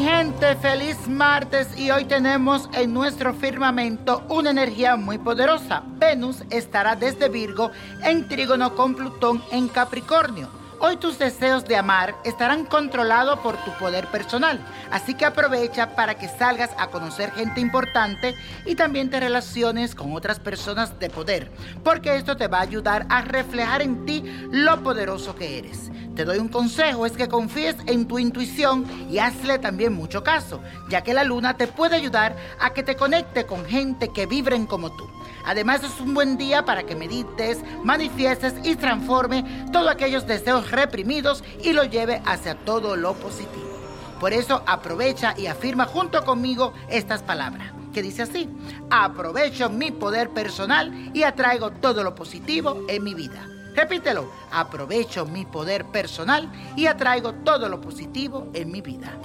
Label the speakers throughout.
Speaker 1: gente, feliz martes y hoy tenemos en nuestro firmamento una energía muy poderosa. Venus estará desde Virgo en trígono con Plutón en Capricornio. Hoy tus deseos de amar estarán controlados por tu poder personal, así que aprovecha para que salgas a conocer gente importante y también te relaciones con otras personas de poder, porque esto te va a ayudar a reflejar en ti lo poderoso que eres. Te doy un consejo, es que confíes en tu intuición y hazle también mucho caso, ya que la luna te puede ayudar a que te conecte con gente que vibren como tú. Además es un buen día para que medites, manifiestes y transforme todos aquellos deseos reprimidos y lo lleve hacia todo lo positivo. Por eso aprovecha y afirma junto conmigo estas palabras, que dice así, aprovecho mi poder personal y atraigo todo lo positivo en mi vida. Repítelo, aprovecho mi poder personal y atraigo todo lo positivo en mi vida.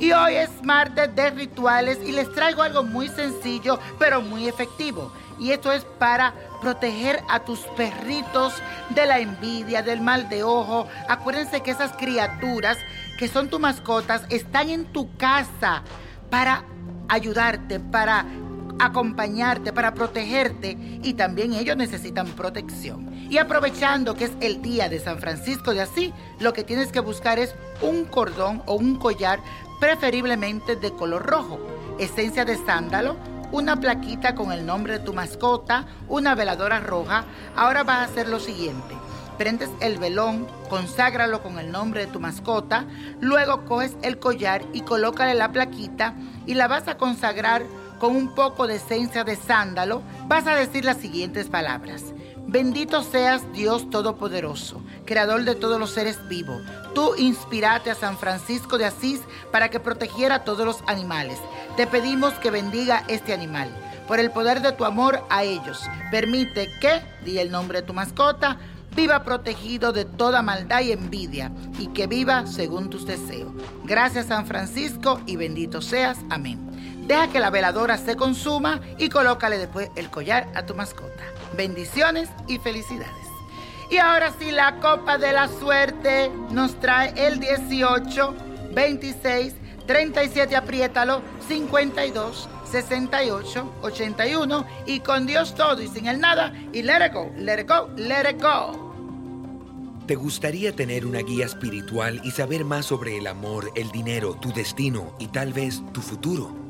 Speaker 1: Y hoy es martes de rituales y les traigo algo muy sencillo pero muy efectivo. Y esto es para proteger a tus perritos de la envidia, del mal de ojo. Acuérdense que esas criaturas que son tus mascotas están en tu casa para ayudarte, para acompañarte, para protegerte y también ellos necesitan protección. Y aprovechando que es el día de San Francisco de Asís, lo que tienes que buscar es un cordón o un collar preferiblemente de color rojo, esencia de sándalo, una plaquita con el nombre de tu mascota, una veladora roja. Ahora vas a hacer lo siguiente. Prendes el velón, conságralo con el nombre de tu mascota, luego coges el collar y colócale la plaquita y la vas a consagrar con un poco de esencia de sándalo. Vas a decir las siguientes palabras. Bendito seas Dios Todopoderoso, Creador de todos los seres vivos. Tú inspiraste a San Francisco de Asís para que protegiera a todos los animales. Te pedimos que bendiga este animal. Por el poder de tu amor a ellos, permite que, di el nombre de tu mascota, viva protegido de toda maldad y envidia, y que viva según tus deseos. Gracias San Francisco y bendito seas. Amén. Deja que la veladora se consuma y colócale después el collar a tu mascota. Bendiciones y felicidades. Y ahora sí, la copa de la suerte nos trae el 18, 26, 37, apriétalo, 52, 68, 81 y con Dios todo y sin el nada y let it go, let it go, let it go.
Speaker 2: ¿Te gustaría tener una guía espiritual y saber más sobre el amor, el dinero, tu destino y tal vez tu futuro?